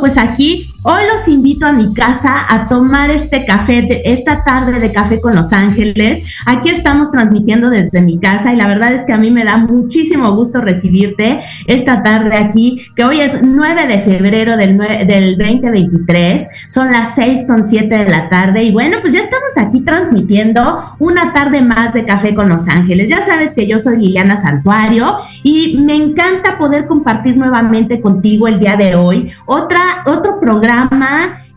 pues aquí hoy los invito a mi casa a tomar este café, de, esta tarde de café con Los Ángeles. Aquí estamos transmitiendo desde mi casa y la verdad es que a mí me da muchísimo gusto recibirte esta tarde aquí, que hoy es 9 de febrero del, del 2023, son las 6 con 7 de la tarde y bueno, pues ya estamos aquí transmitiendo una tarde más de café con Los Ángeles. Ya sabes que yo soy Liliana Santuario y me encanta poder compartir nuevamente contigo el día de hoy otra, otro programa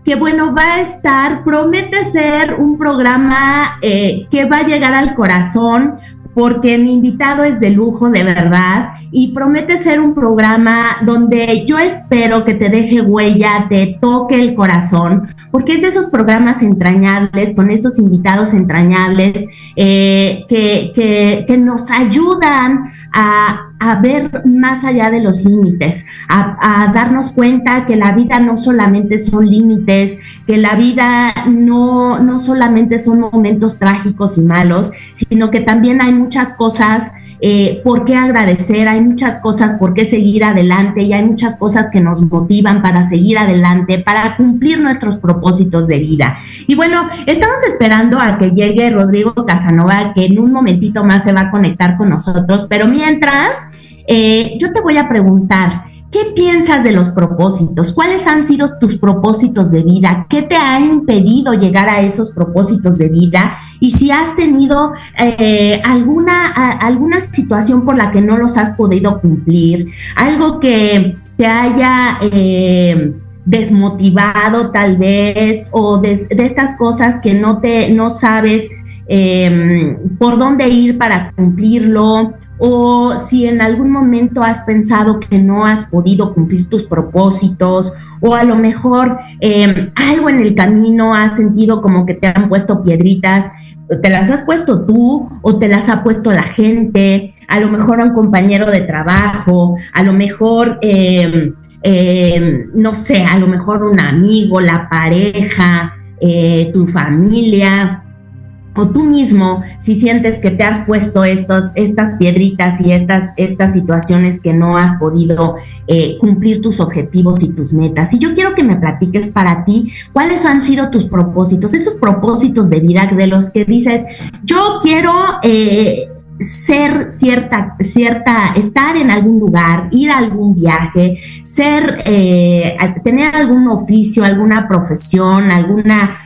que bueno, va a estar, promete ser un programa eh, que va a llegar al corazón, porque mi invitado es de lujo, de verdad, y promete ser un programa donde yo espero que te deje huella, te toque el corazón, porque es de esos programas entrañables, con esos invitados entrañables, eh, que, que, que nos ayudan a, ver más allá de los límites, a, darnos cuenta que la vida no solamente son límites, que la vida no, no solamente son momentos trágicos y malos, sino que también hay muchas cosas eh, por qué agradecer, hay muchas cosas por qué seguir adelante y hay muchas cosas que nos motivan para seguir adelante, para cumplir nuestros propósitos de vida. Y bueno, estamos esperando a que llegue Rodrigo Casanova, que en un momentito más se va a conectar con nosotros, pero mientras, eh, yo te voy a preguntar, ¿Qué piensas de los propósitos? ¿Cuáles han sido tus propósitos de vida? ¿Qué te ha impedido llegar a esos propósitos de vida? Y si has tenido eh, alguna, alguna situación por la que no los has podido cumplir, algo que te haya eh, desmotivado tal vez, o de, estas cosas que no, te, no sabes em, por dónde ir para cumplirlo o si en algún momento has pensado que no has podido cumplir tus propósitos, o a lo mejor em, algo en el camino has sentido como que te han puesto piedritas, te las has puesto tú o te las ha puesto la gente, a lo mejor a un compañero de trabajo, a lo mejor, em, em, no sé, a lo mejor un amigo, la pareja, eh, tu familia o tú mismo, si sientes que te has puesto estos, estas piedritas y estas, estas situaciones que no has podido eh, cumplir tus objetivos y tus metas. Y yo quiero que me platiques para ti cuáles han sido tus propósitos, esos propósitos de vida de los que dices, yo quiero... Eh, ser cierta, cierta, estar en algún lugar, ir a algún viaje, ser, eh, tener algún oficio, alguna profesión, alguna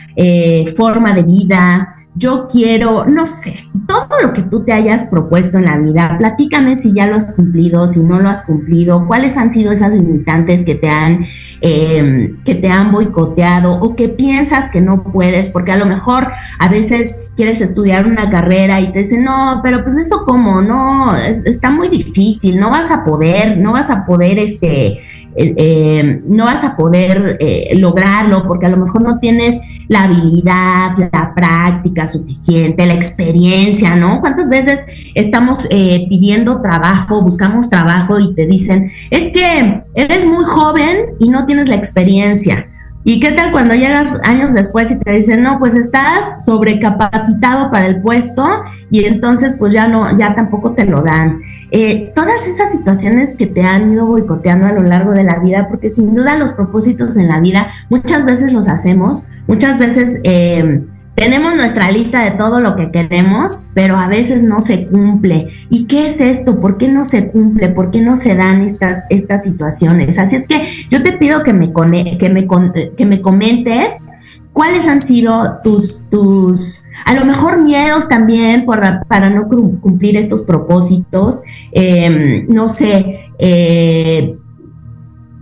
forma de vida, yo quiero, no sé, todo lo que tú te hayas propuesto en la vida, platícame si ya lo has cumplido, si no lo has cumplido, cuáles han sido esas limitantes que te han, em, que te han boicoteado o que piensas que no puedes, porque a lo mejor a veces quieres estudiar una carrera y te dicen, no, pero pues eso cómo, no, está muy difícil, no vas a poder, no vas a poder, este, eh, no vas a poder eh, lograrlo porque a lo mejor no tienes la habilidad, la práctica suficiente, la experiencia, ¿no? ¿Cuántas veces estamos eh, pidiendo trabajo, buscamos trabajo y te dicen, es que eres muy joven y no tienes la experiencia? ¿Y qué tal cuando llegas años después y te dicen, no, pues estás sobrecapacitado para el puesto y entonces pues ya no, ya tampoco te lo dan? Eh, todas esas situaciones que te han ido boicoteando a lo largo de la vida, porque sin duda los propósitos en la vida muchas veces los hacemos, muchas veces eh, tenemos nuestra lista de todo lo que queremos, pero a veces no se cumple. ¿Y qué es esto? ¿Por qué no se cumple? ¿Por qué no se dan estas, estas situaciones? Así es que yo te pido que me, que me, que me comentes cuáles han sido tus, tus, a lo mejor miedos también por, para no cumplir estos propósitos, em, no sé, eh,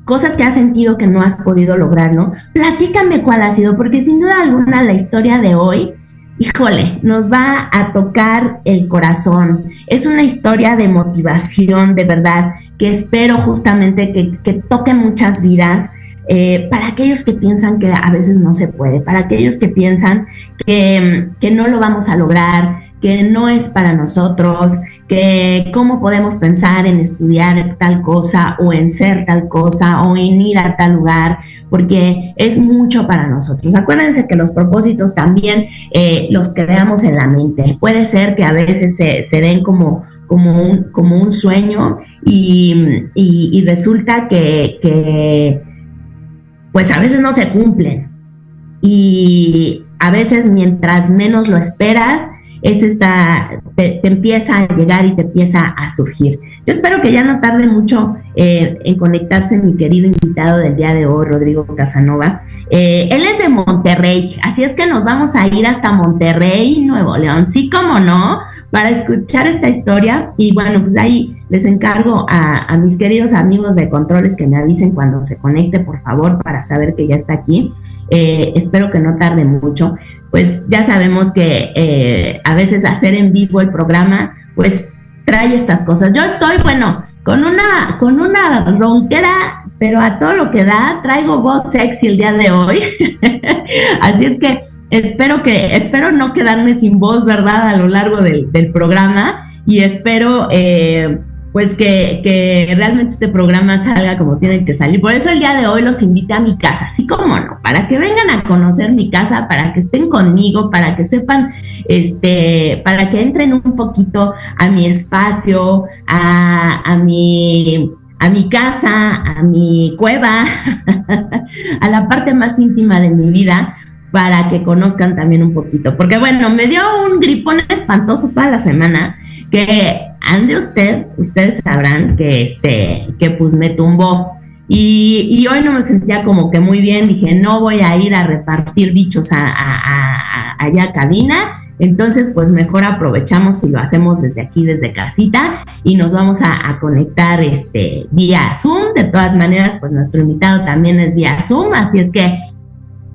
cosas que has sentido que no has podido lograr, ¿no? Platícame cuál ha sido, porque sin duda alguna la historia de hoy, híjole, nos va a tocar el corazón. Es una historia de motivación, de verdad, que espero justamente que, que toque muchas vidas. Eh, para aquellos que piensan que a veces no se puede, para aquellos que piensan que, que no lo vamos a lograr, que no es para nosotros, que cómo podemos pensar en estudiar tal cosa o en ser tal cosa o en ir a tal lugar, porque es mucho para nosotros. Acuérdense que los propósitos también eh, los creamos en la mente. Puede ser que a veces se, den como, como, un, como un sueño y, resulta que, que pues a veces no se cumplen. Y a veces mientras menos lo esperas, es esta, te, empieza a llegar y te empieza a surgir. Yo espero que ya no tarde mucho eh, en conectarse mi querido invitado del día de hoy, Rodrigo Casanova. Eh, él es de Monterrey, así es que nos vamos a ir hasta Monterrey, Nuevo León, sí como no, para escuchar esta historia. Y bueno, pues ahí les encargo a, mis queridos amigos de controles que me avisen cuando se conecte, por favor, para saber que ya está aquí. Eh, espero que no tarde mucho pues ya sabemos que eh, a veces hacer en vivo el programa, pues trae estas cosas. Yo estoy, bueno, con una, con una ronquera, pero a todo lo que da, traigo voz sexy el día de hoy. Así es que espero que, espero no quedarme sin voz, ¿verdad? A lo largo del, programa y espero, eh, pues que, que, realmente este programa salga como tiene que salir. Por eso el día de hoy los invité a mi casa, así como no, para que vengan a conocer mi casa, para que estén conmigo, para que sepan, este, para que entren un poquito a mi espacio, a, a mi a mi casa, a mi cueva, a la parte más íntima de mi vida, para que conozcan también un poquito. Porque bueno, me dio un gripón espantoso toda la semana que ande usted, ustedes sabrán que este, que pues me tumbó. Y, hoy no me sentía como que muy bien, dije, no voy a ir a repartir bichos a, allá a cabina, entonces pues mejor aprovechamos y lo hacemos desde aquí, desde casita, y nos vamos a, conectar este, vía Zoom. De todas maneras, pues nuestro invitado también es vía Zoom, así es que,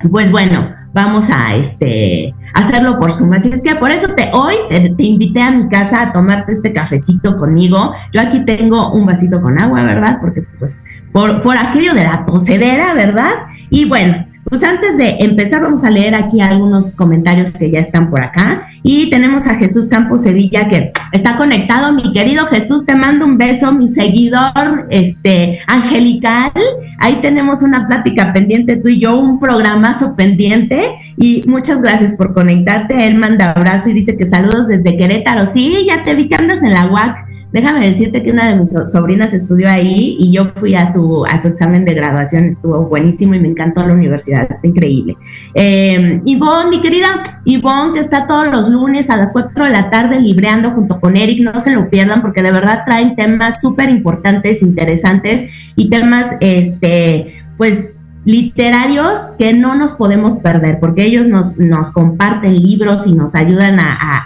pues bueno, vamos a este hacerlo por Zoom. Así es que por eso te hoy te, invité a mi casa a tomarte este cafecito conmigo. Yo aquí tengo un vasito con agua, ¿verdad? Porque pues por, por aquello de la tosedera, ¿verdad? Y bueno, pues antes de empezar vamos a leer aquí algunos comentarios que ya están por acá. Y tenemos a Jesús Campos Sevilla que está conectado. Mi querido Jesús, te mando un beso, mi seguidor este, angelical. Ahí tenemos una plática pendiente tú y yo, un programazo pendiente. Y muchas gracias por conectarte. Él manda abrazo y dice que saludos desde Querétaro. Sí, ya te vi que andas en la UAC. Déjame decirte que una de mis sobrinas estudió ahí y yo fui a su, a su examen de graduación, estuvo buenísimo y me encantó la universidad, increíble. Eh, Ivonne, mi querida Ivonne, que está todos los lunes a las 4 de la tarde libreando junto con Eric, no se lo pierdan porque de verdad traen temas súper importantes, interesantes y temas, este, pues literarios que no nos podemos perder, porque ellos nos, nos comparten libros y nos ayudan a,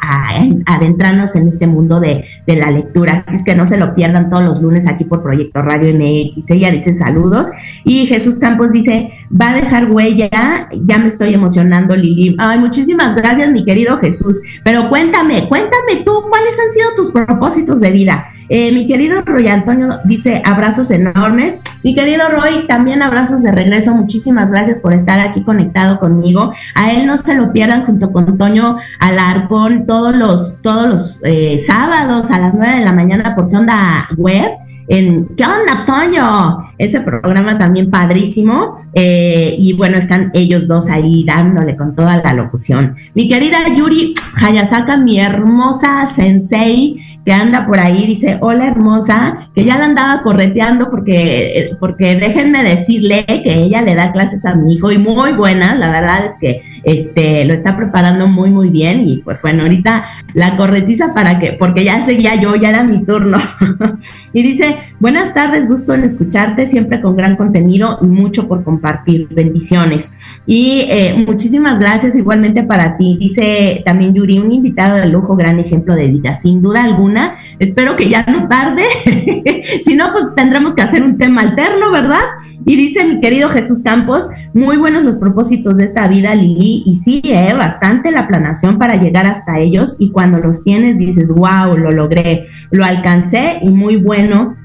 adentrarnos en este mundo de, la lectura. Así es que no se lo pierdan todos los lunes aquí por Proyecto Radio MX. Ella dice saludos. Y Jesús Campos dice, va a dejar huella, ya me estoy emocionando, Lili. Ay, muchísimas gracias, mi querido Jesús. Pero cuéntame, cuéntame tú, ¿cuáles han sido tus propósitos de vida? Eh, mi querido Roy Antonio dice abrazos enormes. Mi querido Roy, también abrazos de regreso. Muchísimas gracias por estar aquí conectado conmigo. A él no se lo pierdan junto con Toño Alarcón todos los, todos los eh, sábados a las 9 de la mañana por onda web. En ¿Qué onda, Toño? Ese programa también padrísimo. Eh, y bueno, están ellos dos ahí dándole con toda la locución. Mi querida Yuri Hayasaka, mi hermosa sensei, que anda por ahí, dice, hola hermosa, que ya la andaba correteando porque, porque déjenme decirle que ella le da clases a mi hijo y muy buenas, la verdad es que este, lo está preparando muy, muy bien y pues bueno, ahorita la corretiza para que, porque ya seguía yo, ya era mi turno. y dice, buenas tardes, gusto en escucharte, siempre con gran contenido y mucho por compartir, bendiciones. Y eh, muchísimas gracias igualmente para ti, dice también Yuri, un invitado de lujo, gran ejemplo de vida, sin duda alguna. Espero que ya no tarde, si no, pues tendremos que hacer un tema alterno, ¿verdad? Y dice mi querido Jesús Campos, muy buenos los propósitos de esta vida, Lili, y sí, eh, bastante la planación para llegar hasta ellos y cuando los tienes dices, wow, lo logré, lo alcancé y muy bueno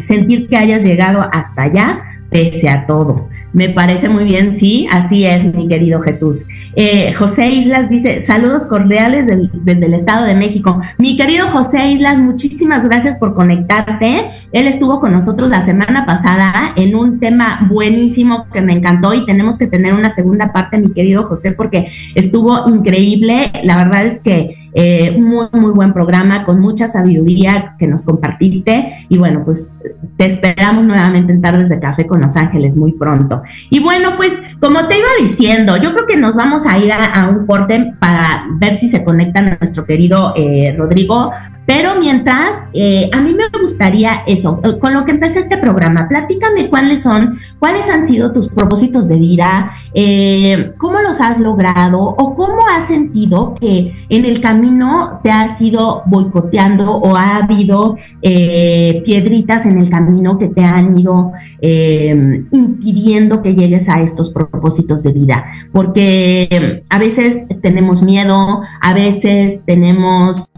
sentir que hayas llegado hasta allá pese a todo. Me parece muy bien, sí, así es, mi querido Jesús. Eh, José Islas dice, saludos cordiales desde el Estado de México. Mi querido José Islas, muchísimas gracias por conectarte. Él estuvo con nosotros la semana pasada en un tema buenísimo que me encantó y tenemos que tener una segunda parte, mi querido José, porque estuvo increíble. La verdad es que eh, muy, muy buen programa con mucha sabiduría que nos compartiste. Y bueno, pues te esperamos nuevamente en Tardes de Café con Los Ángeles muy pronto. Y bueno, pues como te iba diciendo, yo creo que nos vamos a ir a, un corte para ver si se conecta nuestro querido eh, Rodrigo pero mientras, eh, a mí me gustaría eso, eh, con lo que empecé este programa, platícame cuáles son, cuáles han sido tus propósitos de vida, eh, cómo los has logrado o cómo has sentido que en el camino te has ido boicoteando o ha habido piedritas en el camino que te han ido impidiendo que llegues a estos propósitos de vida. Porque a veces tenemos miedo, a veces tenemos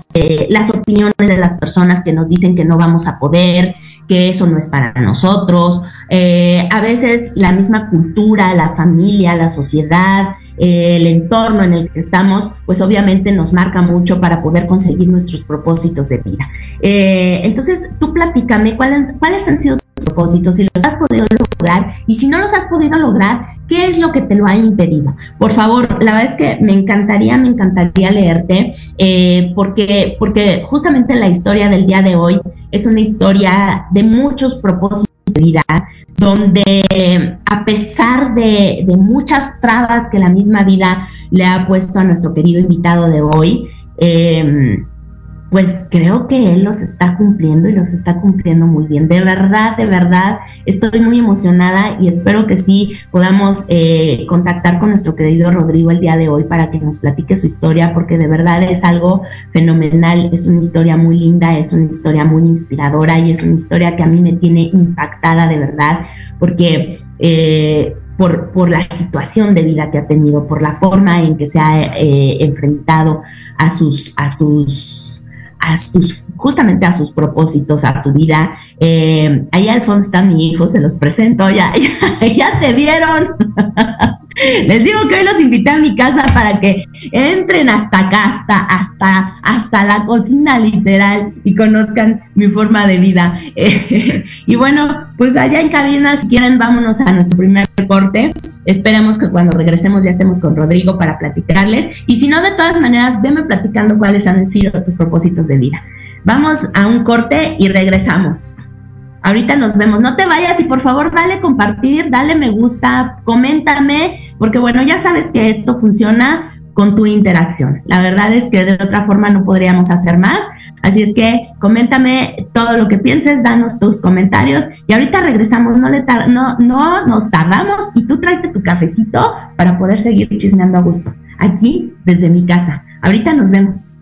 las opiniones de las personas que nos dicen que no vamos a poder, que eso no es para nosotros. Eh, a veces la misma cultura, la familia, la sociedad, eh, el entorno en el que estamos, pues obviamente nos marca mucho para poder conseguir nuestros propósitos de vida. Eh, entonces, tú platícame cuáles, cuáles han sido propósitos, si los has podido lograr y si no los has podido lograr, ¿qué es lo que te lo ha impedido? Por favor, la verdad es que me encantaría, me encantaría leerte, eh, porque, porque justamente la historia del día de hoy es una historia de muchos propósitos de vida, donde a pesar de, de, muchas trabas que la misma vida le ha puesto a nuestro querido invitado de hoy, eh, pues creo que él los está cumpliendo y los está cumpliendo muy bien. De verdad, de verdad, estoy muy emocionada y espero que sí podamos eh, contactar con nuestro querido Rodrigo el día de hoy para que nos platique su historia, porque de verdad es algo fenomenal, es una historia muy linda, es una historia muy inspiradora y es una historia que a mí me tiene impactada de verdad, porque... Eh, por, por, la situación de vida que ha tenido, por la forma en que se ha eh, enfrentado a sus, a sus a sus, justamente a sus propósitos, a su vida. Eh, ahí al fondo está mi hijo, se los presento, ya, ya, ya te vieron. Les digo que hoy los invité a mi casa para que entren hasta acá, hasta, hasta, hasta la cocina literal y conozcan mi forma de vida. y bueno, pues allá en cabina, si quieren, vámonos a nuestro primer corte. Esperemos que cuando regresemos ya estemos con Rodrigo para platicarles. Y si no, de todas maneras, venme platicando cuáles han sido tus propósitos de vida. Vamos a un corte y regresamos. Ahorita nos vemos. No te vayas y por favor dale compartir, dale me gusta, coméntame, porque bueno, ya sabes que esto funciona con tu interacción. La verdad es que de otra forma no podríamos hacer más. Así es que coméntame todo lo que pienses, danos tus comentarios y ahorita regresamos, no, le no, no nos tardamos y tú tráete tu cafecito para poder seguir chismeando a gusto. Aquí, desde mi casa. Ahorita nos vemos.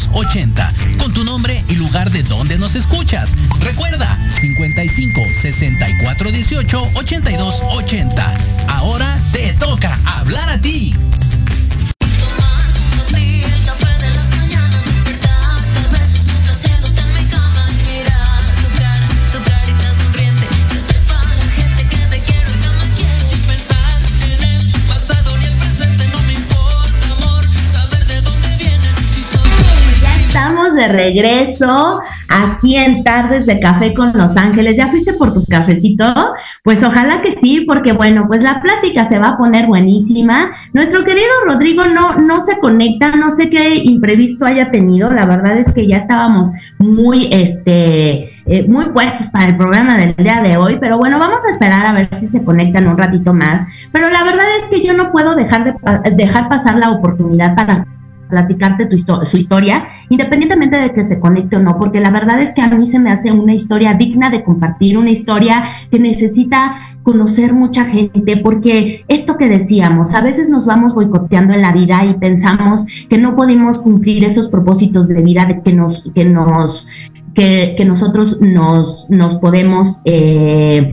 82 80 con tu nombre y lugar de donde nos escuchas. Recuerda 55 64 18 82 80. Regreso aquí en Tardes de Café con Los Ángeles. ¿Ya fuiste por tu cafecito? Pues ojalá que sí, porque bueno, pues la plática se va a poner buenísima. Nuestro querido Rodrigo no, no se conecta, no sé qué imprevisto haya tenido. La verdad es que ya estábamos muy, este, eh, muy puestos para el programa del día de hoy, pero bueno, vamos a esperar a ver si se conectan un ratito más. Pero la verdad es que yo no puedo dejar de dejar pasar la oportunidad para platicarte tu su historia, independientemente de que se conecte o no, porque la verdad es que a mí se me hace una historia digna de compartir, una historia que necesita conocer mucha gente, porque esto que decíamos, a veces nos vamos boicoteando en la vida y pensamos que no podemos cumplir esos propósitos de vida que nos, que nos que, nosotros nos, nos podemos eh,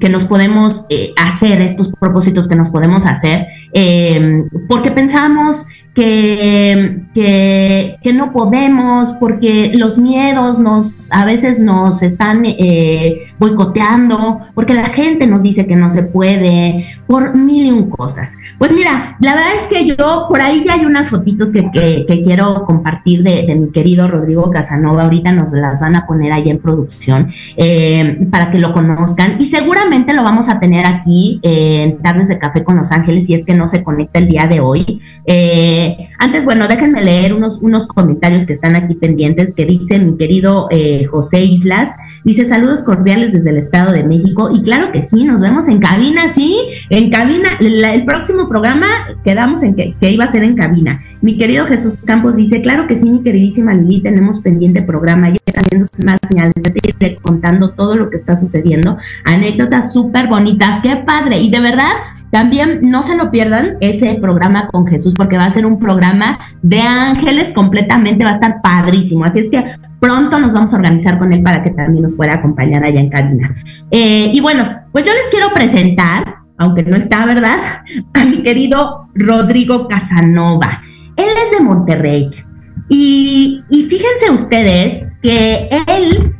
que nos podemos eh, hacer estos propósitos que nos podemos hacer eh, porque pensamos que, que, no podemos, porque los miedos nos a veces nos están eh, boicoteando, porque la gente nos dice que no se puede, por mil y un cosas. Pues mira, la verdad es que yo por ahí ya hay unas fotitos que, que, quiero compartir de, de, mi querido Rodrigo Casanova, ahorita nos las van a poner ahí en producción eh, para que lo conozcan y seguramente lo vamos a tener aquí en Tardes de Café con Los Ángeles si es que no se conecta el día de hoy. Eh, antes, bueno, déjenme leer unos, unos comentarios que están aquí pendientes que dice mi querido eh, José Islas. Dice saludos cordiales desde el Estado de México. Y claro que sí, nos vemos en cabina, sí, en cabina. el próximo programa quedamos en que, iba a ser en cabina. Mi querido Jesús Campos dice, claro que sí, mi queridísima Lili, tenemos pendiente programa. Ya también más señales, ya contando todo lo que está sucediendo. Anécdotas súper bonitas, qué padre. Y de verdad, también no se lo pierdan ese programa con Jesús porque va a ser un programa de ángeles completamente, va a estar padrísimo. Así es que pronto nos vamos a organizar con él para que también nos pueda acompañar allá en cabina. Eh, y bueno, pues yo les quiero presentar, aunque no está, ¿verdad? A mi querido Rodrigo Casanova. Él es de Monterrey. Y, y fíjense ustedes que él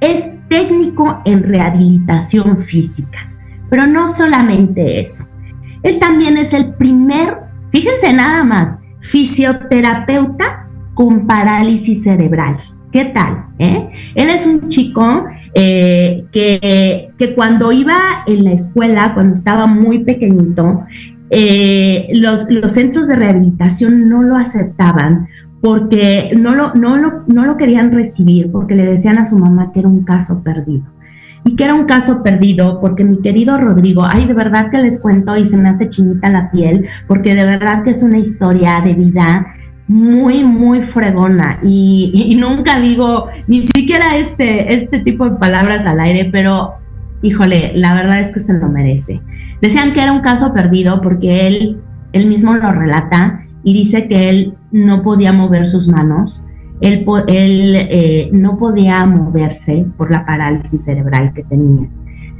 es técnico en rehabilitación física. Pero no solamente eso. Él también es el primer, fíjense nada más, fisioterapeuta con parálisis cerebral. ¿Qué tal? Eh? Él es un chico eh, que, que, cuando iba en la escuela, cuando estaba muy pequeñito, eh, los, los, centros de rehabilitación no lo aceptaban porque no lo, no, lo, no lo querían recibir, porque le decían a su mamá que era un caso perdido y que era un caso perdido porque mi querido Rodrigo, ay, de verdad que les cuento y se me hace chinita la piel, porque de verdad que es una historia de vida muy, muy fregona y, nunca digo ni siquiera este, este tipo de palabras al aire, pero híjole, la verdad es que se lo merece. Decían que era un caso perdido porque él, él mismo lo relata y dice que él no podía mover sus manos, él, eh, no podía moverse por la parálisis cerebral que tenía.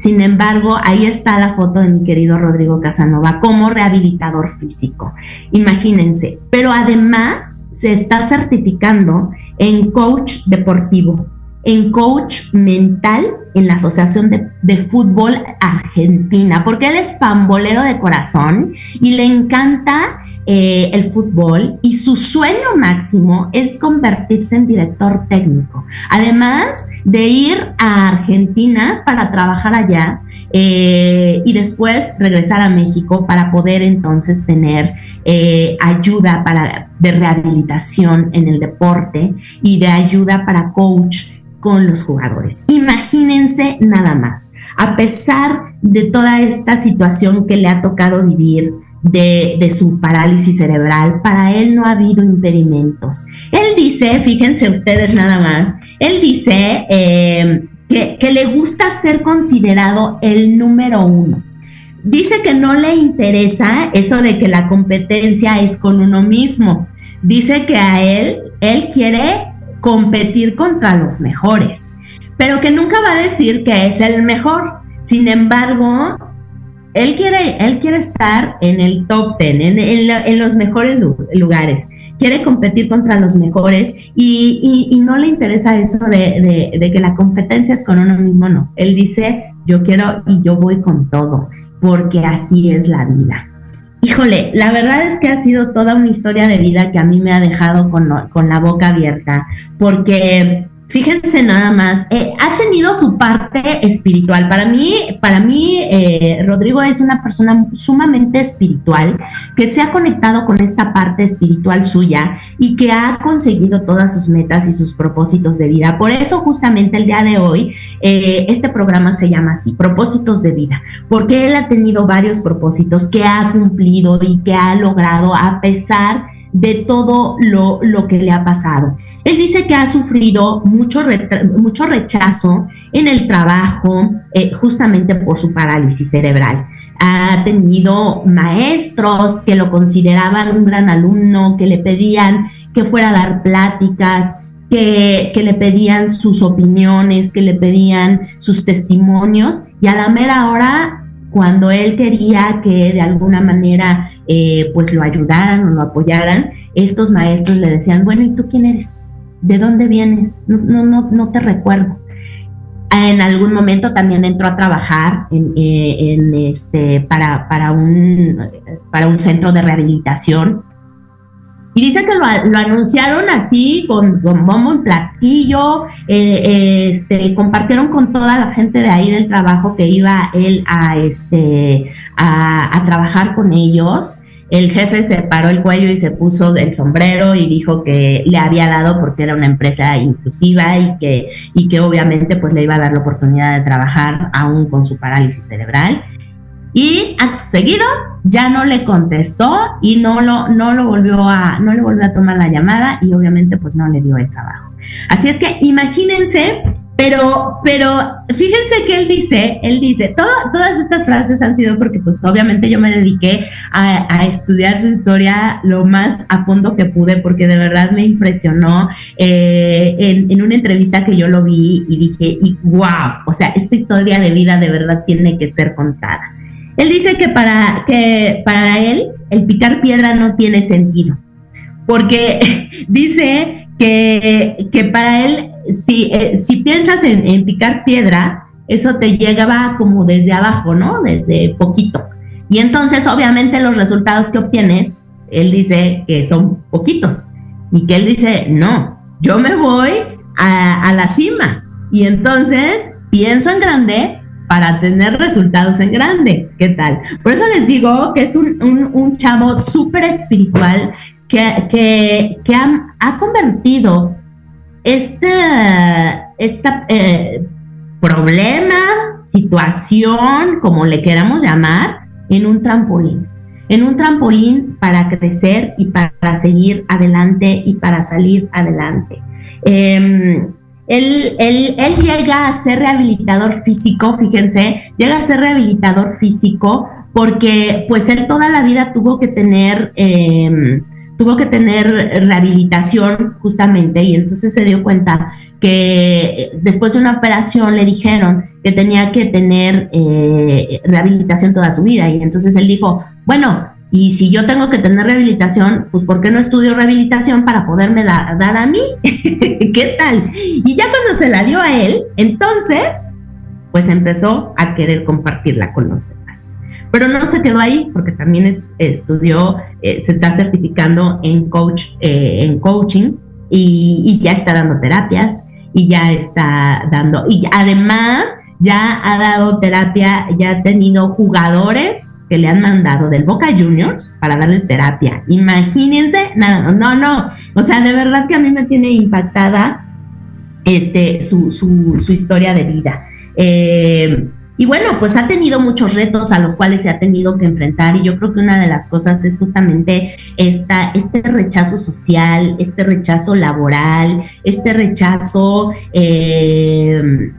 Sin embargo, ahí está la foto de mi querido Rodrigo Casanova como rehabilitador físico. Imagínense, pero además se está certificando en coach deportivo, en coach mental en la Asociación de, Fútbol Argentina, porque él es pambolero de corazón y le encanta eh, el fútbol y su sueño máximo es convertirse en director técnico. Además de ir a Argentina para trabajar allá eh, y después regresar a México para poder entonces tener eh, ayuda para, de rehabilitación en el deporte y de ayuda para coach con los jugadores. Imagínense nada más, a pesar de toda esta situación que le ha tocado vivir, de, su parálisis cerebral, para él no ha habido impedimentos. Él dice, fíjense ustedes nada más, él dice eh, que, que le gusta ser considerado el número uno. dice que no le interesa eso de que la competencia es con uno mismo. Dice que a él, él quiere competir contra los mejores, pero que nunca va a decir que es el mejor. Sin embargo, él quiere, él quiere estar en el top ten, en, los mejores lugares. Quiere competir contra los mejores y, no le interesa eso de, que la competencia es con uno mismo, no. Él dice, yo quiero y yo voy con todo, porque así es la vida. Híjole, la verdad es que ha sido toda una historia de vida que a mí me ha dejado con la boca abierta, porque Fíjense nada más, eh, ha tenido su parte espiritual. Para mí, para mí, eh, Rodrigo es una persona sumamente espiritual que se ha conectado con esta parte espiritual suya y que ha conseguido todas sus metas y sus propósitos de vida. Por eso, justamente el día de hoy, eh, este programa se llama así, propósitos de vida, porque él ha tenido varios propósitos que ha cumplido y que ha logrado a pesar de todo lo, que le ha pasado. Él dice que ha sufrido mucho, mucho rechazo en el trabajo eh, justamente por su parálisis cerebral. Ha tenido maestros que lo consideraban un gran alumno, que le pedían que fuera a dar pláticas, que, que, le pedían sus opiniones, que le pedían sus testimonios, y a la mera hora, cuando él quería que de alguna manera eh, pues lo ayudaran o lo apoyaran, estos maestros le decían, bueno, ¿y tú quién eres? ¿De dónde vienes? No, no, no, te recuerdo. En algún momento también entró a trabajar en, eh, este, para, para, un, para un centro de rehabilitación y dice que lo, anunciaron así, con, bombo en platillo, eh, este, compartieron con toda la gente de ahí del trabajo que iba él a, este, a trabajar con ellos el jefe se paró el cuello y se puso el sombrero y dijo que le había dado porque era una empresa inclusiva y que, y que obviamente pues le iba a dar la oportunidad de trabajar aún con su parálisis cerebral. Y seguido ya no le contestó y no lo, no lo volvió a, no le volvió a tomar la llamada y obviamente pues no le dio el trabajo. Así es que imagínense pero, pero fíjense que él dice, él dice, todas estas frases han sido porque pues obviamente yo me dediqué a, estudiar su historia lo más a fondo que pude porque de verdad me impresionó eh, en, una entrevista que yo lo vi y dije, y wow, o sea, esta historia de vida de verdad tiene que ser contada. Él dice que para, que para él el picar piedra no tiene sentido, porque dice que, que para él si, eh, si piensas en, picar piedra, eso te llegaba como desde abajo, ¿no? Desde poquito. Y entonces, obviamente, los resultados que obtienes, él dice que son poquitos. Y que él dice, no, yo me voy a, la cima. Y entonces pienso en grande para tener resultados en grande. ¿Qué tal? Por eso les digo que es un, chavo súper espiritual que, que, ha, ha, convertido este, este problema, situación, como le queramos llamar, en un trampolín. En un trampolín para crecer y para seguir adelante y para salir adelante. Em, él, llega a ser rehabilitador físico, fíjense, llega a ser rehabilitador físico porque pues él toda la vida tuvo que tener em, tuvo que tener rehabilitación justamente y entonces se dio cuenta que después de una operación le dijeron que tenía que tener eh, rehabilitación toda su vida y entonces él dijo, bueno, y si yo tengo que tener rehabilitación, pues ¿por qué no estudio rehabilitación para poderme la, dar a mí? ¿Qué tal? Y ya cuando se la dio a él, entonces, pues empezó a querer compartirla con los pero no se quedó ahí porque también estudió, eh, se está certificando en, coach, eh, en coaching y, ya está dando terapias y ya está dando, y además ya ha dado terapia, ya ha tenido jugadores que le han mandado del Boca Juniors para darles terapia. Imagínense, nada, no, no, o sea, de verdad que a mí me tiene impactada este, su, su, su historia de vida. Eh, y bueno, pues ha tenido muchos retos a los cuales se ha tenido que enfrentar y yo creo que una de las cosas es justamente esta, este rechazo social, este rechazo laboral, este rechazo... Eh,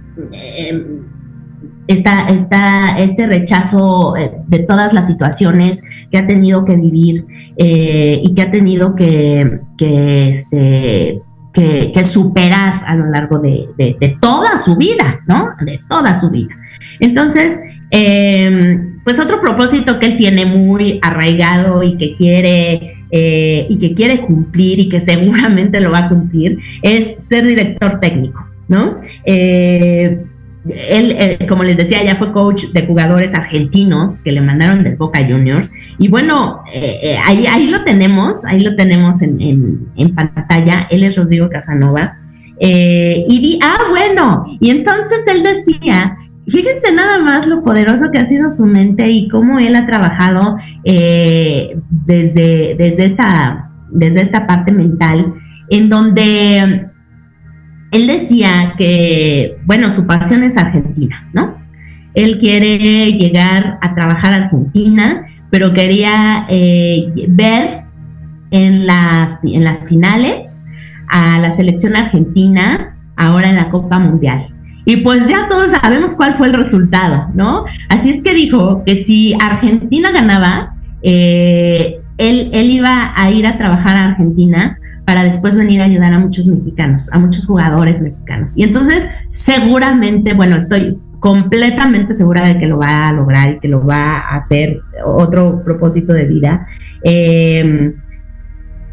esta, esta, este rechazo eh, de todas las situaciones que ha tenido que vivir eh, y que ha tenido que, que, este, que, superar a lo largo de, toda su vida, ¿no? De toda su vida. Entonces, em, pues otro propósito que él tiene muy arraigado y que quiere eh, y que quiere cumplir y que seguramente lo va a cumplir es ser director técnico, ¿no? Eh, él, eh, como les decía, ya fue coach de jugadores argentinos que le mandaron de Boca Juniors. Y bueno, ahí, ahí lo tenemos, ahí lo tenemos en, en, pantalla. Él es Rodrigo Casanova. y di, ah, bueno, y entonces él decía Fíjense nada más lo poderoso que ha sido su mente y cómo él ha trabajado eh, desde, desde, esta, desde esta parte mental, en donde él decía que, bueno, su pasión es Argentina, ¿no? Él quiere llegar a trabajar Argentina, pero quería eh, ver en, la, en las finales a la selección argentina ahora en la Copa Mundial. Y pues ya todos sabemos cuál fue el resultado, ¿no? Así es que dijo que si Argentina ganaba, eh, él, iba a ir a trabajar a Argentina para después venir a ayudar a muchos mexicanos, a muchos jugadores mexicanos. Y entonces seguramente, bueno, estoy completamente segura de que lo va a lograr y que lo va a hacer otro propósito de vida. Eh,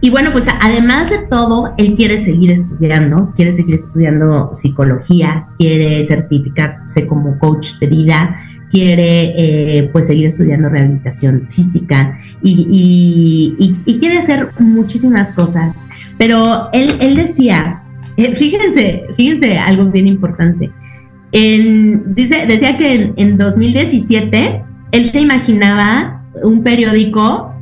y bueno, pues además de todo, él quiere seguir estudiando, quiere seguir estudiando psicología, quiere certificarse como coach de vida, quiere eh, pues seguir estudiando rehabilitación física y, quiere hacer muchísimas cosas. Pero él, él decía, eh, fíjense, fíjense algo bien importante. dice, decía que en, en 2017 él se imaginaba un periódico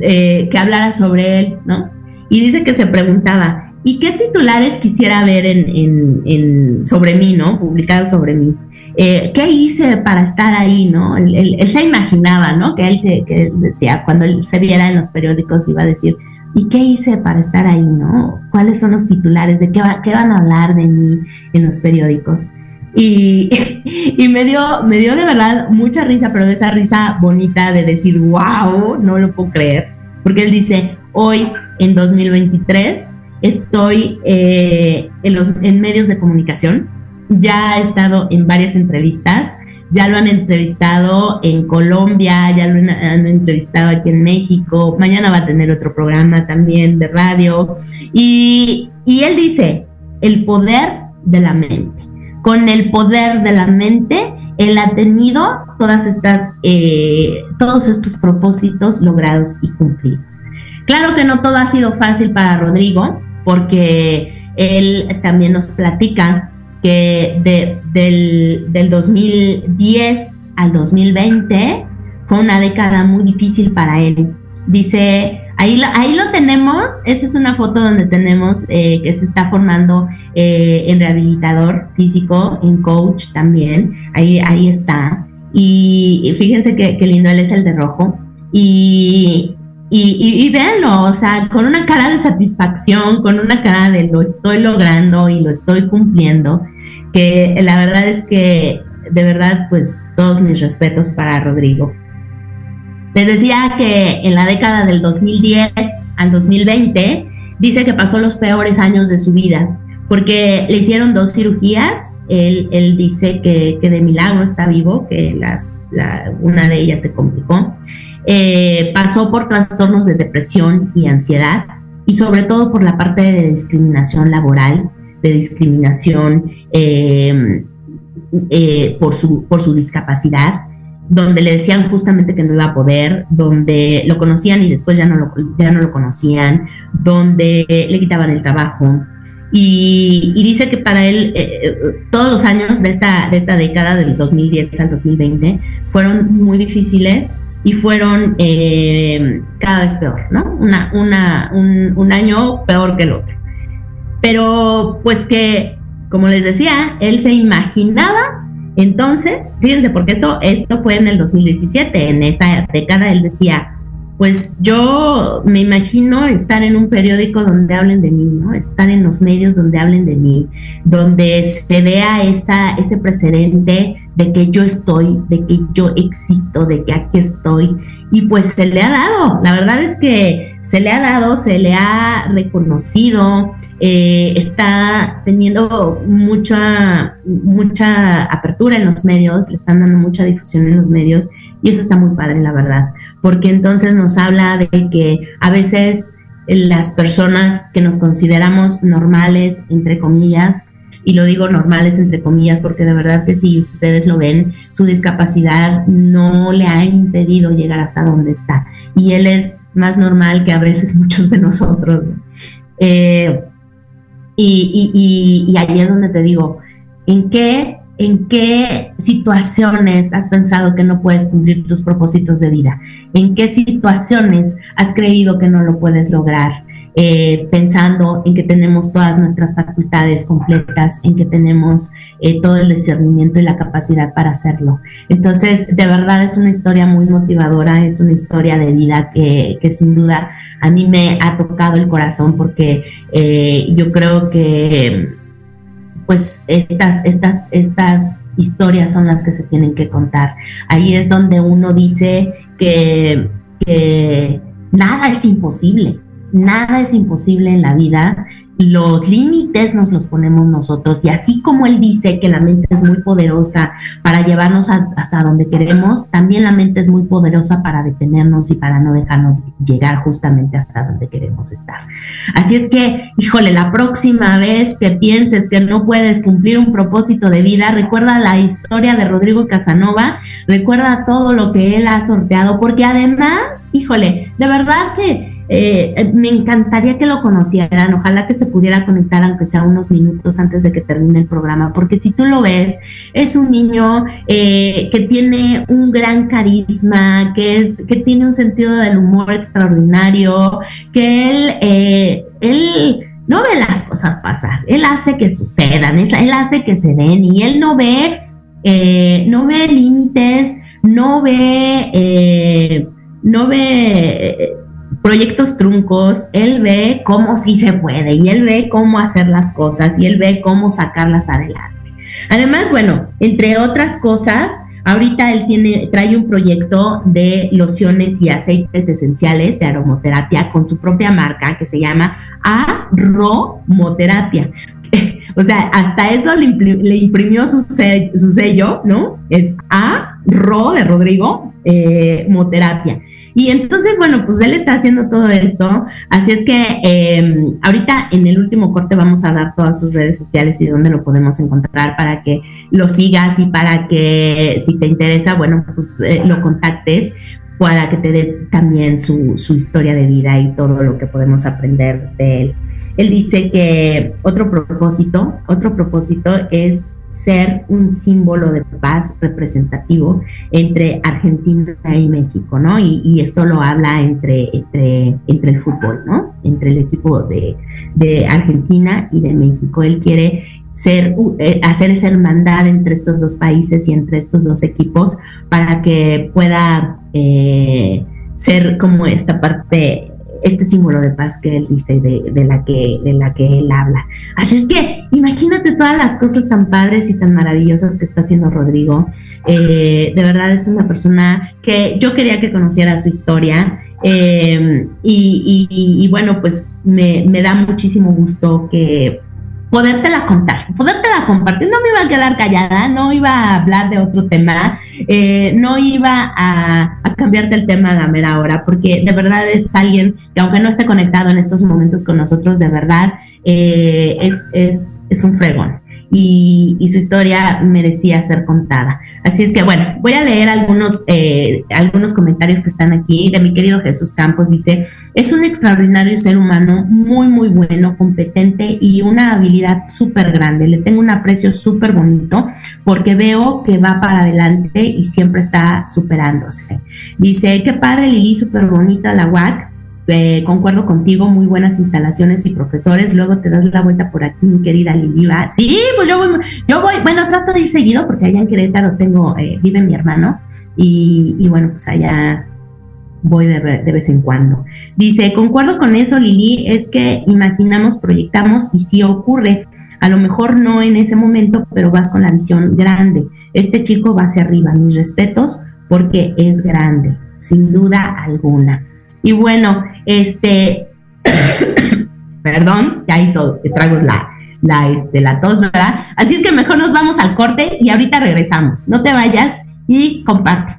eh, que hablara sobre él, ¿no? Y dice que se preguntaba, ¿y qué titulares quisiera ver en, sobre mí, ¿no? Publicados sobre mí. Eh, ¿Qué hice para estar ahí, no? Él, se imaginaba, ¿no? Que él, se, decía, cuando él se viera en los periódicos, iba a decir, ¿y qué hice para estar ahí, no? ¿Cuáles son los titulares? ¿De qué, qué van a hablar de mí en los periódicos? Y, me, dio, me dio de verdad mucha risa, pero de esa risa bonita de decir, wow, no lo puedo creer. Porque él dice, hoy en 2023 estoy eh, en, los, en medios de comunicación, ya he estado en varias entrevistas, ya lo han entrevistado en Colombia, ya lo han, entrevistado aquí en México, mañana va a tener otro programa también de radio. Y, y él dice, el poder de la mente con el poder de la mente, él ha tenido todas estas, eh, todos estos propósitos logrados y cumplidos. Claro que no todo ha sido fácil para Rodrigo, porque él también nos platica que del, del 2010 al 2020 fue una década muy difícil para él. Dice Ahí lo, ahí lo tenemos, esa es una foto donde tenemos eh, que se está formando eh, en rehabilitador físico, en coach también, ahí, ahí está. Y, fíjense qué lindo, él es el de rojo. Y, y, y, véanlo, o sea, con una cara de satisfacción, con una cara de lo estoy logrando y lo estoy cumpliendo, que la verdad es que de verdad, pues todos mis respetos para Rodrigo. Les decía que en la década del 2010 al 2020 dice que pasó los peores años de su vida porque le hicieron dos cirugías. Él, él dice que, que, de milagro está vivo, que las, una de ellas se complicó. Eh, pasó por trastornos de depresión y ansiedad y sobre todo por la parte de discriminación laboral, de discriminación eh, eh, por, su, por su discapacidad donde le decían justamente que no iba a poder, donde lo conocían y después ya no lo, ya no lo conocían, donde le quitaban el trabajo. Y, dice que para él eh, todos los años de esta, de esta década, del 2010 al 2020, fueron muy difíciles y fueron eh, cada vez peor, ¿no? Una, una, un, un año peor que el otro. Pero pues que, como les decía, él se imaginaba entonces, fíjense, porque esto, esto fue en el 2017, en esa década él decía, pues yo me imagino estar en un periódico donde hablen de mí, ¿no? Estar en los medios donde hablen de mí, donde se vea esa, ese precedente de que yo estoy, de que yo existo, de que aquí estoy. Y pues se le ha dado, la verdad es que se le ha dado, se le ha reconocido, eh, está teniendo mucha, mucha apertura en los medios, le están dando mucha difusión en los medios y eso está muy padre, la verdad, porque entonces nos habla de que a veces las personas que nos consideramos normales, entre comillas, y lo digo normales entre comillas porque de verdad que si ustedes lo ven, su discapacidad no le ha impedido llegar hasta donde está. Y él es más normal que a veces muchos de nosotros. Eh, y, y, y, ahí es donde te digo, ¿en qué, ¿en qué situaciones has pensado que no puedes cumplir tus propósitos de vida? ¿En qué situaciones has creído que no lo puedes lograr? Eh, pensando en que tenemos todas nuestras facultades completas, en que tenemos eh, todo el discernimiento y la capacidad para hacerlo. Entonces, de verdad es una historia muy motivadora, es una historia de vida que, sin duda a mí me ha tocado el corazón porque eh, yo creo que pues estas, estas, estas historias son las que se tienen que contar. Ahí es donde uno dice que, que nada es imposible, nada es imposible en la vida, los límites nos los ponemos nosotros y así como él dice que la mente es muy poderosa para llevarnos hasta donde queremos, también la mente es muy poderosa para detenernos y para no dejarnos llegar justamente hasta donde queremos estar. Así es que, híjole, la próxima vez que pienses que no puedes cumplir un propósito de vida, recuerda la historia de Rodrigo Casanova, recuerda todo lo que él ha sorteado, porque además, híjole, de verdad que eh, me encantaría que lo conocieran, ojalá que se pudiera conectar aunque sea unos minutos antes de que termine el programa, porque si tú lo ves, es un niño eh, que tiene un gran carisma, que, es, que tiene un sentido del humor extraordinario, que él, eh, él no ve las cosas pasar, él hace que sucedan, él hace que se den y él no ve, no ve límites, no ve, no ve proyectos truncos, él ve cómo sí se puede y él ve cómo hacer las cosas y él ve cómo sacarlas adelante. Además, bueno, entre otras cosas, ahorita él tiene, trae un proyecto de lociones y aceites esenciales de aromoterapia con su propia marca que se llama Aromoterapia. o sea, hasta eso le, imprimió su, sello, ¿no? Es A, Ro de Rodrigo, eh, Moterapia. Y entonces, bueno, pues él está haciendo todo esto. Así es que eh, ahorita en el último corte vamos a dar todas sus redes sociales y dónde lo podemos encontrar para que lo sigas y para que si te interesa, bueno, pues eh, lo contactes para que te dé también su, su historia de vida y todo lo que podemos aprender de él. Él dice que otro propósito, otro propósito es ser un símbolo de paz representativo entre Argentina y México, ¿no? Y, esto lo habla entre, entre, entre, el fútbol, ¿no? Entre el equipo de, de Argentina y de México. Él quiere eh, hacer esa hermandad entre estos dos países y entre estos dos equipos para que pueda eh, ser como esta parte este símbolo de paz que él dice, de, la que, de la que él habla. Así es que imagínate todas las cosas tan padres y tan maravillosas que está haciendo Rodrigo. Eh, de verdad es una persona que yo quería que conociera su historia. Eh, y, bueno, pues me, me da muchísimo gusto que podértela contar, podértela compartir. No me iba a quedar callada, no iba a hablar de otro tema, eh, no iba a, cambiarte el tema a la mera porque de verdad es alguien que aunque no esté conectado en estos momentos con nosotros, de verdad eh, es, es, es un fregón y, su historia merecía ser contada. Así es que bueno, voy a leer algunos, eh, algunos comentarios que están aquí de mi querido Jesús Campos. Dice, es un extraordinario ser humano, muy, muy bueno, competente y una habilidad súper grande. Le tengo un aprecio súper bonito porque veo que va para adelante y siempre está superándose. Dice, qué padre Lili, súper bonita la WAC concuerdo contigo, muy buenas instalaciones y profesores. Luego te das la vuelta por aquí, mi querida Liliva. Sí, pues yo voy, yo voy, bueno, trato de ir seguido porque allá en Querétaro tengo, eh, vive mi hermano y, bueno, pues allá voy de, de, vez en cuando. Dice, concuerdo con eso, Lili, es que imaginamos, proyectamos y sí ocurre. A lo mejor no en ese momento, pero vas con la visión grande. Este chico va hacia arriba, mis respetos, porque es grande, sin duda alguna. Y bueno, este, perdón, ya hizo tragos la, la, este, la tos, ¿verdad? Así es que mejor nos vamos al corte y ahorita regresamos. No te vayas y comparte.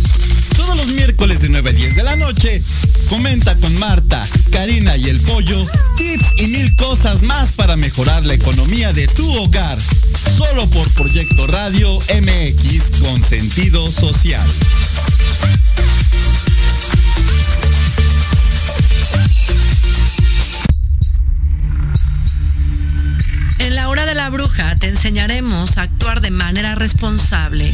Miércoles de 9 a 10 de la noche, comenta con Marta, Karina y el Pollo tips y mil cosas más para mejorar la economía de tu hogar. Solo por Proyecto Radio MX con sentido social. En la hora de la bruja te enseñaremos a actuar de manera responsable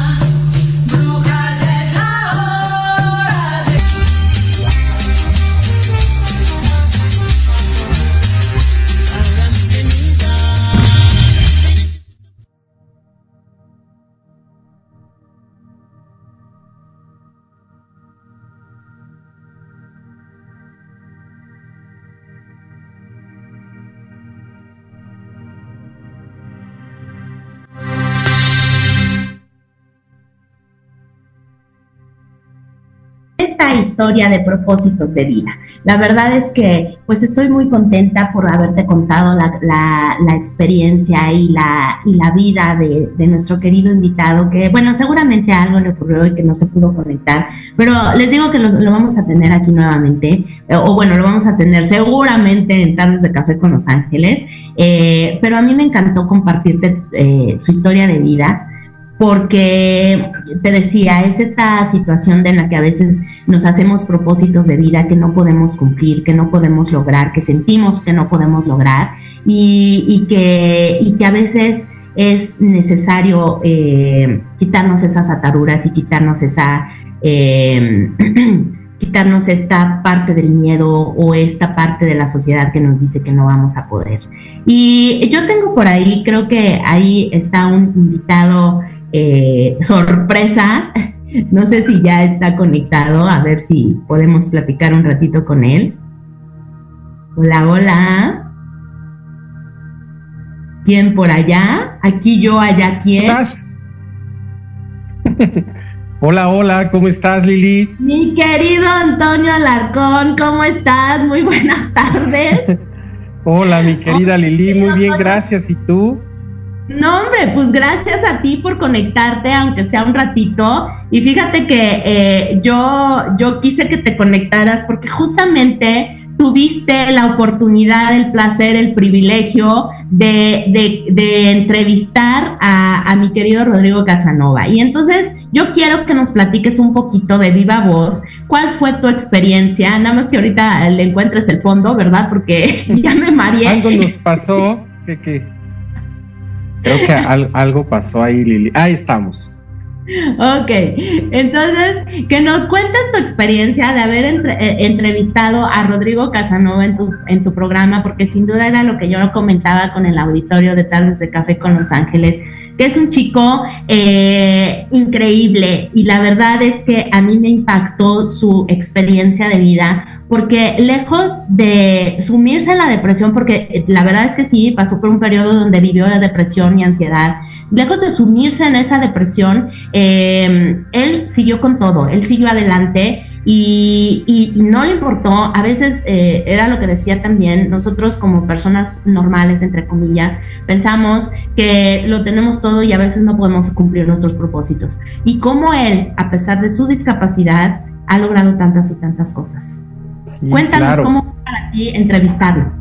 Historia de propósitos de vida. La verdad es que pues estoy muy contenta por haberte contado la, la, experiencia y la, y la vida de, de, nuestro querido invitado, que bueno, seguramente algo le ocurrió y que no se pudo conectar, pero les digo que lo, lo vamos a tener aquí nuevamente, eh, o bueno, lo vamos a tener seguramente en Tardes de Café con Los Ángeles, eh, pero a mí me encantó compartirte eh, su historia de vida porque te decía, es esta situación de la que a veces nos hacemos propósitos de vida que no podemos cumplir, que no podemos lograr, que sentimos que no podemos lograr y, que, que a veces es necesario eh, quitarnos esas ataduras y quitarnos esa... Em, quitarnos esta parte del miedo o esta parte de la sociedad que nos dice que no vamos a poder. Y yo tengo por ahí, creo que ahí está un invitado eh, sorpresa. No sé si ya está conectado, a ver si podemos platicar un ratito con él. Hola, hola. ¿Quién por allá? Aquí yo, allá quién. ¿Estás? Hola, hola, ¿cómo estás, Lili? Mi querido Antonio Alarcón, ¿cómo estás? Muy buenas tardes. hola, mi querida Lili, muy bien, gracias. ¿Y tú? No, hombre, pues gracias a ti por conectarte, aunque sea un ratito. Y fíjate que eh, yo, yo quise que te conectaras porque justamente tuviste la oportunidad, el placer, el privilegio de, entrevistar a, mi querido Rodrigo Casanova. Y entonces yo quiero que nos platiques un poquito de viva voz, cuál fue tu experiencia, nada más que ahorita le encuentres el fondo, ¿verdad? Porque ya me mareé. Algo nos pasó, que, creo que algo pasó ahí, Lili. Ahí estamos. Ok, entonces, que nos cuentes tu experiencia de haber eh, entrevistado a Rodrigo Casanova en tu, en tu programa, porque sin duda era lo que yo comentaba con el auditorio de Tardes de Café con Los Ángeles, que es un chico eh, increíble y la verdad es que a mí me impactó su experiencia de vida porque lejos de sumirse en la depresión, porque eh, la verdad es que sí, pasó por un periodo donde vivió la depresión y ansiedad, lejos de sumirse en esa depresión, em, él siguió con todo, él siguió adelante. Y, no le importó, a veces eh, era lo que decía también, nosotros como personas normales, entre comillas, pensamos que lo tenemos todo y a veces no podemos cumplir nuestros propósitos. Y como él, a pesar de su discapacidad, ha logrado tantas y tantas cosas. Cuéntanos cómo fue para ti entrevistarlo.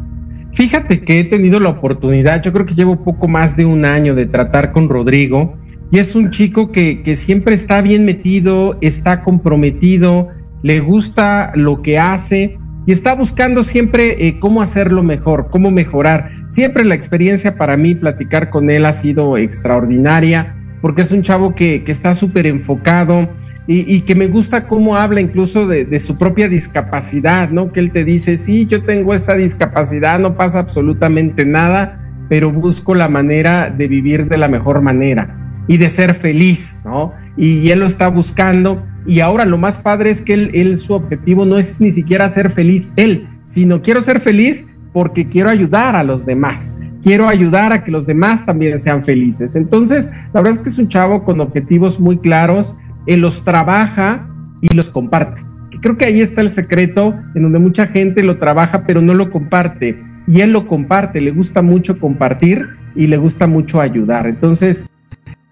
Fíjate que he tenido la oportunidad, yo creo que llevo poco más de un año de tratar con Rodrigo y es un chico que, que siempre está bien metido, está comprometido, le gusta lo que hace y está buscando siempre eh, cómo hacerlo mejor, cómo mejorar. Siempre la experiencia para mí, platicar con él ha sido extraordinaria porque es un chavo que, que está súper enfocado, y, que me gusta cómo habla incluso de, su propia discapacidad, ¿no? Que él te dice, sí, yo tengo esta discapacidad, no pasa absolutamente nada, pero busco la manera de vivir de la mejor manera y de ser feliz, ¿no? Y, él lo está buscando. Y ahora lo más padre es que él, él, su objetivo no es ni siquiera ser feliz él, sino quiero ser feliz porque quiero ayudar a los demás quiero ayudar a que los demás también sean felices. Entonces, la verdad es que es un chavo con objetivos muy claros, él los trabaja y los comparte. Creo que ahí está el secreto en donde mucha gente lo trabaja pero no lo comparte. Y él lo comparte, le gusta mucho compartir y le gusta mucho ayudar. Entonces,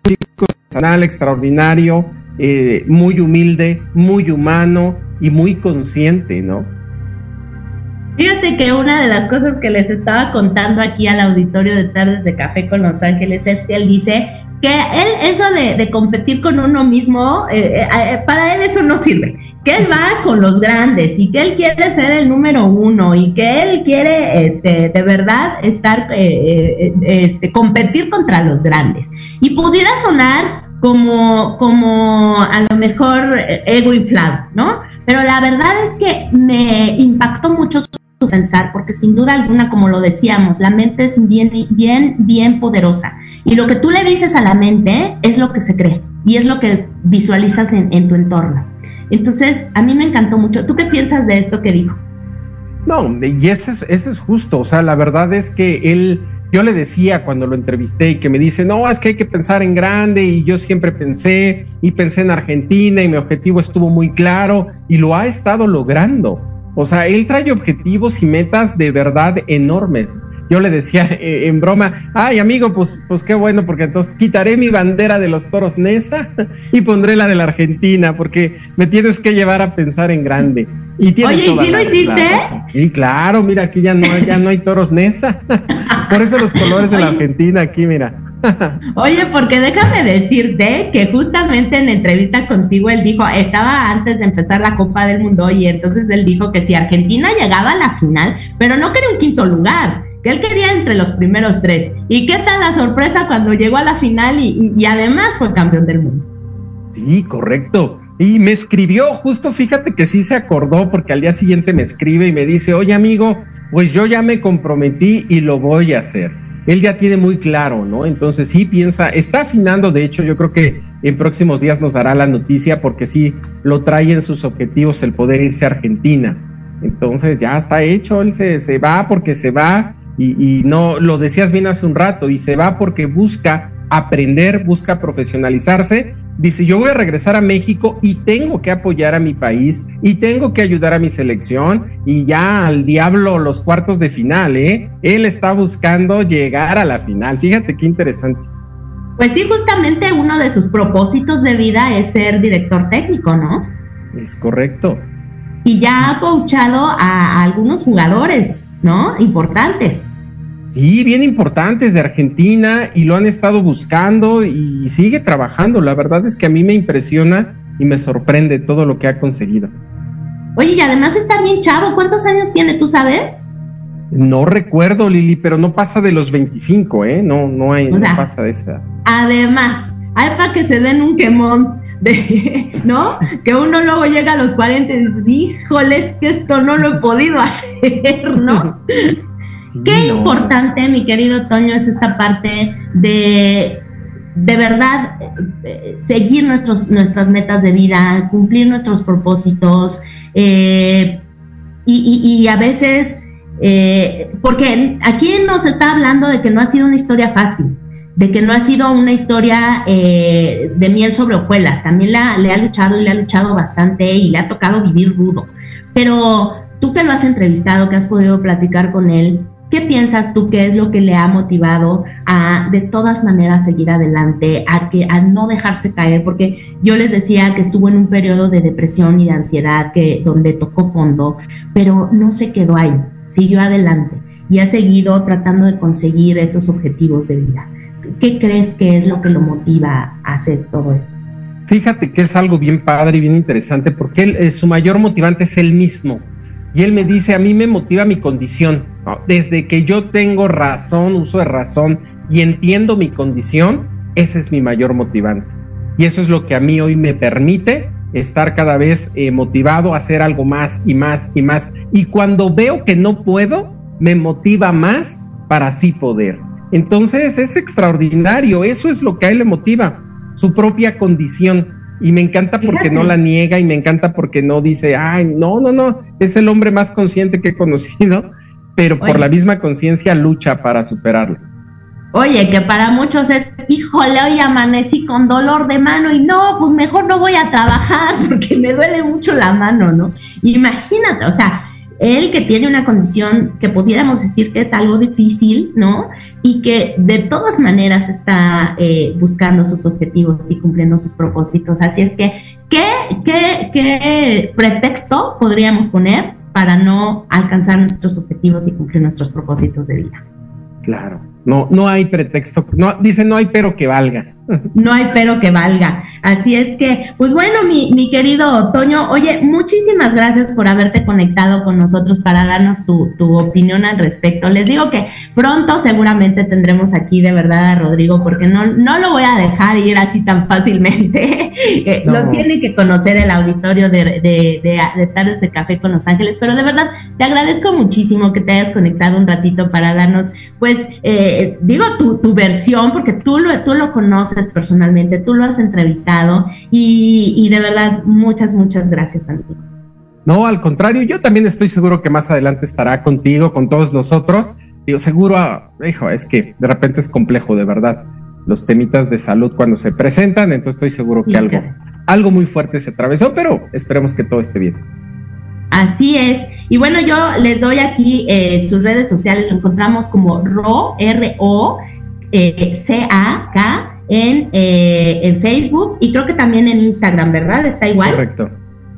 chico personal extraordinario, eh, muy humilde, muy humano y muy consciente, ¿no? Fíjate que una de las cosas que les estaba contando aquí al auditorio de Tardes de Café con Los Ángeles él dice que él eso de, competir con uno mismo, eh, eh, eh, para él eso no sirve. Que él va con los grandes y que él quiere ser el número uno y que él quiere este, de verdad estar, este, competir contra los grandes. Y pudiera sonar como, como a lo mejor ego inflado, ¿no? Pero la verdad es que me impactó mucho su pensar, porque sin duda alguna, como lo decíamos, la mente es bien, bien, bien poderosa y lo que tú le dices a la mente es lo que se cree y es lo que visualizas en, tu entorno. Entonces, a mí me encantó mucho. ¿Tú qué piensas de esto que dijo? No, y es, ese es justo. O sea, la verdad es que él, yo le decía cuando lo entrevisté y que me dice, no, es que hay que pensar en grande y yo siempre pensé y pensé en Argentina y mi objetivo estuvo muy claro y lo ha estado logrando. O sea, él trae objetivos y metas de verdad enormes yo le decía eh, en broma, ay amigo, pues, pues qué bueno, porque entonces quitaré mi bandera de los toros Nesa y pondré la de la Argentina, porque me tienes que llevar a pensar en grande. Y tiene Oye, ¿y si lo hiciste? Y claro, mira, aquí ya no, ya no hay toros Nesa. Por eso los colores de la Argentina aquí, mira. Oye, porque déjame decirte que justamente en entrevista contigo él dijo, estaba antes de empezar la Copa del Mundo y entonces él dijo que si Argentina llegaba a la final, pero no quería un quinto lugar, que él quería entre los primeros tres. ¿Y qué tal la sorpresa cuando llegó a la final y, además fue campeón del mundo? Sí, correcto. Y me escribió, justo fíjate que sí se acordó porque al día siguiente me escribe y me dice, oye amigo, pues yo ya me comprometí y lo voy a hacer. Él ya tiene muy claro, ¿no? Entonces sí piensa, está afinando, de hecho yo creo que en próximos días nos dará la noticia porque sí lo trae en sus objetivos el poder irse a Argentina. Entonces ya está hecho, él se, se va porque se va y, no lo decías bien hace un rato, y se va porque busca aprender, busca profesionalizarse dice, yo voy a regresar a México y tengo que apoyar a mi país y tengo que ayudar a mi selección y ya al diablo los cuartos de final, ¿eh? Él está buscando llegar a la final. Fíjate qué interesante. Pues sí, justamente uno de sus propósitos de vida es ser director técnico, ¿no? Es correcto. Y ya ha coachado a, algunos jugadores, ¿no? Importantes. Sí, bien importantes de Argentina y lo han estado buscando y sigue trabajando. La verdad es que a mí me impresiona y me sorprende todo lo que ha conseguido. Oye, y además está bien chavo. ¿Cuántos años tiene, tú sabes? No recuerdo, Lili, pero no pasa de los 25, ¿eh? No, no hay, no pasa de esa. Además, hay para que se den un quemón. De, ¿No? Que uno luego llega a los 40 y dice, híjole, que esto no lo he podido hacer, ¿no? Qué importante, mi querido Toño, es esta parte de de verdad eh, seguir nuestros, nuestras metas de vida, cumplir nuestros propósitos eh, y, a veces, eh, porque aquí nos está hablando de que no ha sido una historia fácil, de que no ha sido una historia de miel sobre hojuelas, también le ha luchado y le ha luchado bastante y le ha tocado vivir rudo, pero tú que lo has entrevistado, que has podido platicar con él, ¿Qué piensas tú que es lo que le ha motivado a de todas maneras seguir adelante, a que a no dejarse caer? Porque yo les decía que estuvo en un periodo de depresión y de ansiedad que donde tocó fondo, pero no se quedó ahí, siguió adelante y ha seguido tratando de conseguir esos objetivos de vida. ¿Qué crees que es lo que lo motiva a hacer todo esto? Fíjate que es algo bien padre y bien interesante porque él, eh, su mayor motivante es él mismo. Y él me dice, a mí me motiva mi condición desde que yo tengo razón, uso de razón y entiendo mi condición, ese es mi mayor motivante. Y eso es lo que a mí hoy me permite estar cada vez eh, motivado a hacer algo más y más y más. Y cuando veo que no puedo, me motiva más para así poder. Entonces es extraordinario, eso es lo que a él le motiva, su propia condición. Y me encanta porque no la niega y me encanta porque no dice, ay, no, no, no, es el hombre más consciente que he conocido pero por la misma conciencia lucha para superarlo. Oye, que para muchos es, híjole, hoy amanecí con dolor de mano y no, pues mejor no voy a trabajar porque me duele mucho la mano, ¿no? Imagínate, o sea, él que tiene una condición que pudiéramos decir que es algo difícil, ¿no? Y que de todas maneras está eh, buscando sus objetivos y cumpliendo sus propósitos. Así es que, ¿qué, qué, qué pretexto podríamos poner para no alcanzar nuestros objetivos y cumplir nuestros propósitos de vida. Claro, no, no hay pretexto, no, dice no hay pero que valga. No hay pero que valga. Así es que, pues bueno, mi, mi querido Toño, oye, muchísimas gracias por haberte conectado con nosotros para darnos tu, opinión al respecto. Les digo que pronto seguramente tendremos aquí de verdad a Rodrigo, porque no, no lo voy a dejar ir así tan fácilmente. Eh, lo tiene que conocer el auditorio de, de, de, Tardes de Café con Los Ángeles, pero de verdad te agradezco muchísimo que te hayas conectado un ratito para darnos, pues, eh, digo, tu, tu versión, porque tú lo, tú lo conoces personalmente, tú lo has entrevistado y, de verdad muchas, muchas gracias, amigo. No, al contrario, yo también estoy seguro que más adelante estará contigo, con todos nosotros. Digo, seguro, ah, hijo, es que de repente es complejo, de verdad, los temitas de salud cuando se presentan, entonces estoy seguro que algo, algo muy fuerte se atravesó, pero esperemos que todo esté bien. Así es. Y bueno, yo les doy aquí eh, sus redes sociales, lo encontramos como RO, R-O, eh, C-A-K eh, en, Facebook y creo que también en Instagram, ¿verdad? ¿Está igual? Correcto.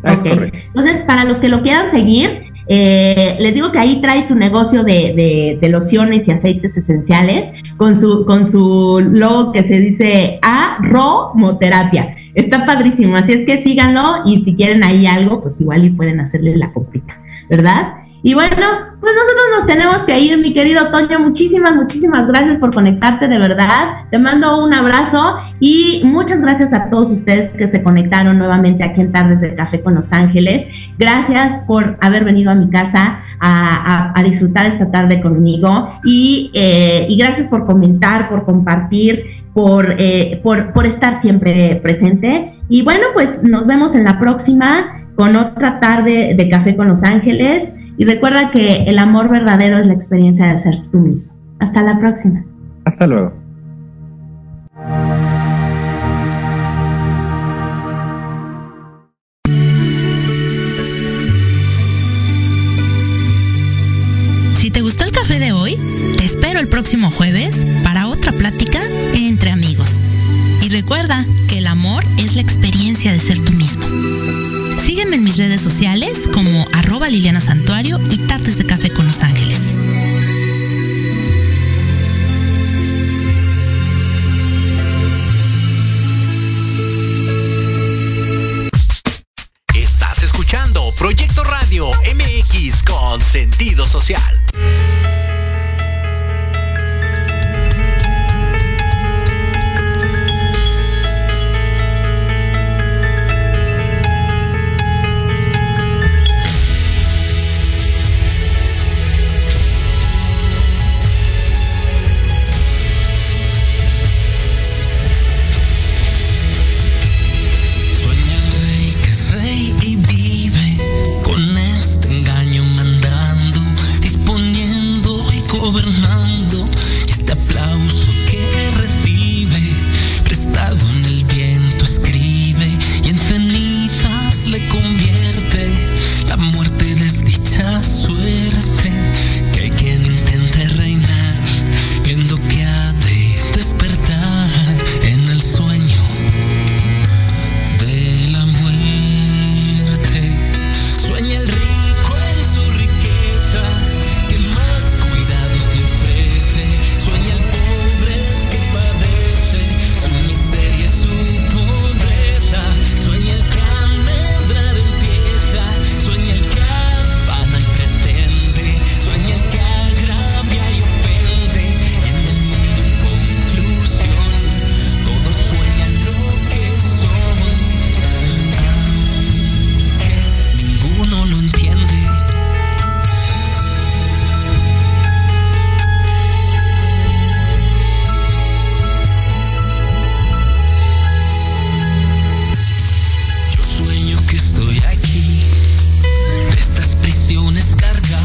Es correcto. Entonces, para los que lo quieran seguir, eh, les digo que ahí trae su negocio de, de, lociones y aceites esenciales con su, con su logo que se dice Aromoterapia. Está padrísimo, así es que síganlo y si quieren ahí algo, pues igual y pueden hacerle la comprita, ¿verdad? Y bueno, pues nosotros nos tenemos que ir, mi querido Toño. Muchísimas, muchísimas gracias por conectarte, de verdad. Te mando un abrazo y muchas gracias a todos ustedes que se conectaron nuevamente aquí en Tardes de Café con Los Ángeles. Gracias por haber venido a mi casa a, disfrutar esta tarde conmigo y, eh, y, gracias por comentar, por compartir, por, eh, por, por estar siempre presente. Y bueno, pues nos vemos en la próxima con otra tarde de Café con Los Ángeles. Y recuerda que el amor verdadero es la experiencia de ser tú mismo. Hasta la próxima. Hasta luego. Social.